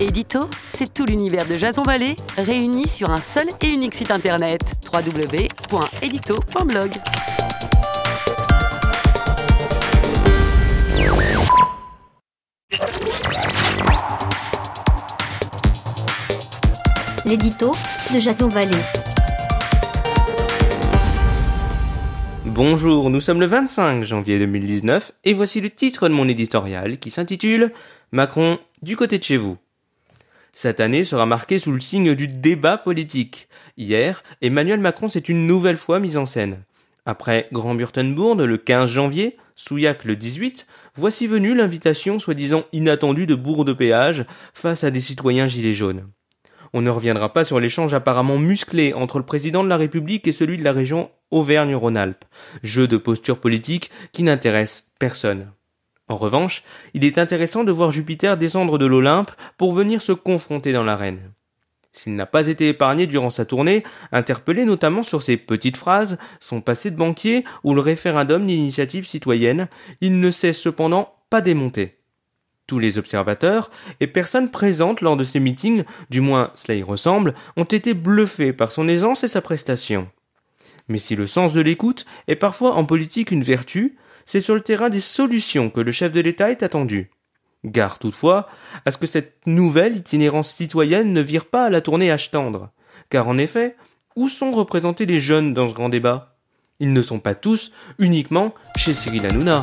Édito, c'est tout l'univers de Jason Vallée réuni sur un seul et unique site internet www.edito.blog. L'édito de Jason Vallée. Bonjour, nous sommes le 25 janvier 2019 et voici le titre de mon éditorial qui s'intitule Macron du côté de chez vous. Cette année sera marquée sous le signe du débat politique. Hier, Emmanuel Macron s'est une nouvelle fois mis en scène. Après Grand Burtenbourg le 15 janvier, Souillac le 18, voici venue l'invitation soi-disant inattendue de Bourg de Péage face à des citoyens gilets jaunes. On ne reviendra pas sur l'échange apparemment musclé entre le président de la République et celui de la région Auvergne-Rhône-Alpes, jeu de posture politique qui n'intéresse personne. En revanche, il est intéressant de voir Jupiter descendre de l'Olympe pour venir se confronter dans l'arène. S'il n'a pas été épargné durant sa tournée, interpellé notamment sur ses petites phrases, son passé de banquier ou le référendum d'initiative citoyenne, il ne s'est cependant pas démonté. Tous les observateurs et personnes présentes lors de ces meetings, du moins cela y ressemble, ont été bluffés par son aisance et sa prestation. Mais si le sens de l'écoute est parfois en politique une vertu, c'est sur le terrain des solutions que le chef de l'État est attendu. Gare toutefois à ce que cette nouvelle itinérance citoyenne ne vire pas à la tournée à tendre. Car en effet, où sont représentés les jeunes dans ce grand débat? Ils ne sont pas tous uniquement chez Cyril Hanouna.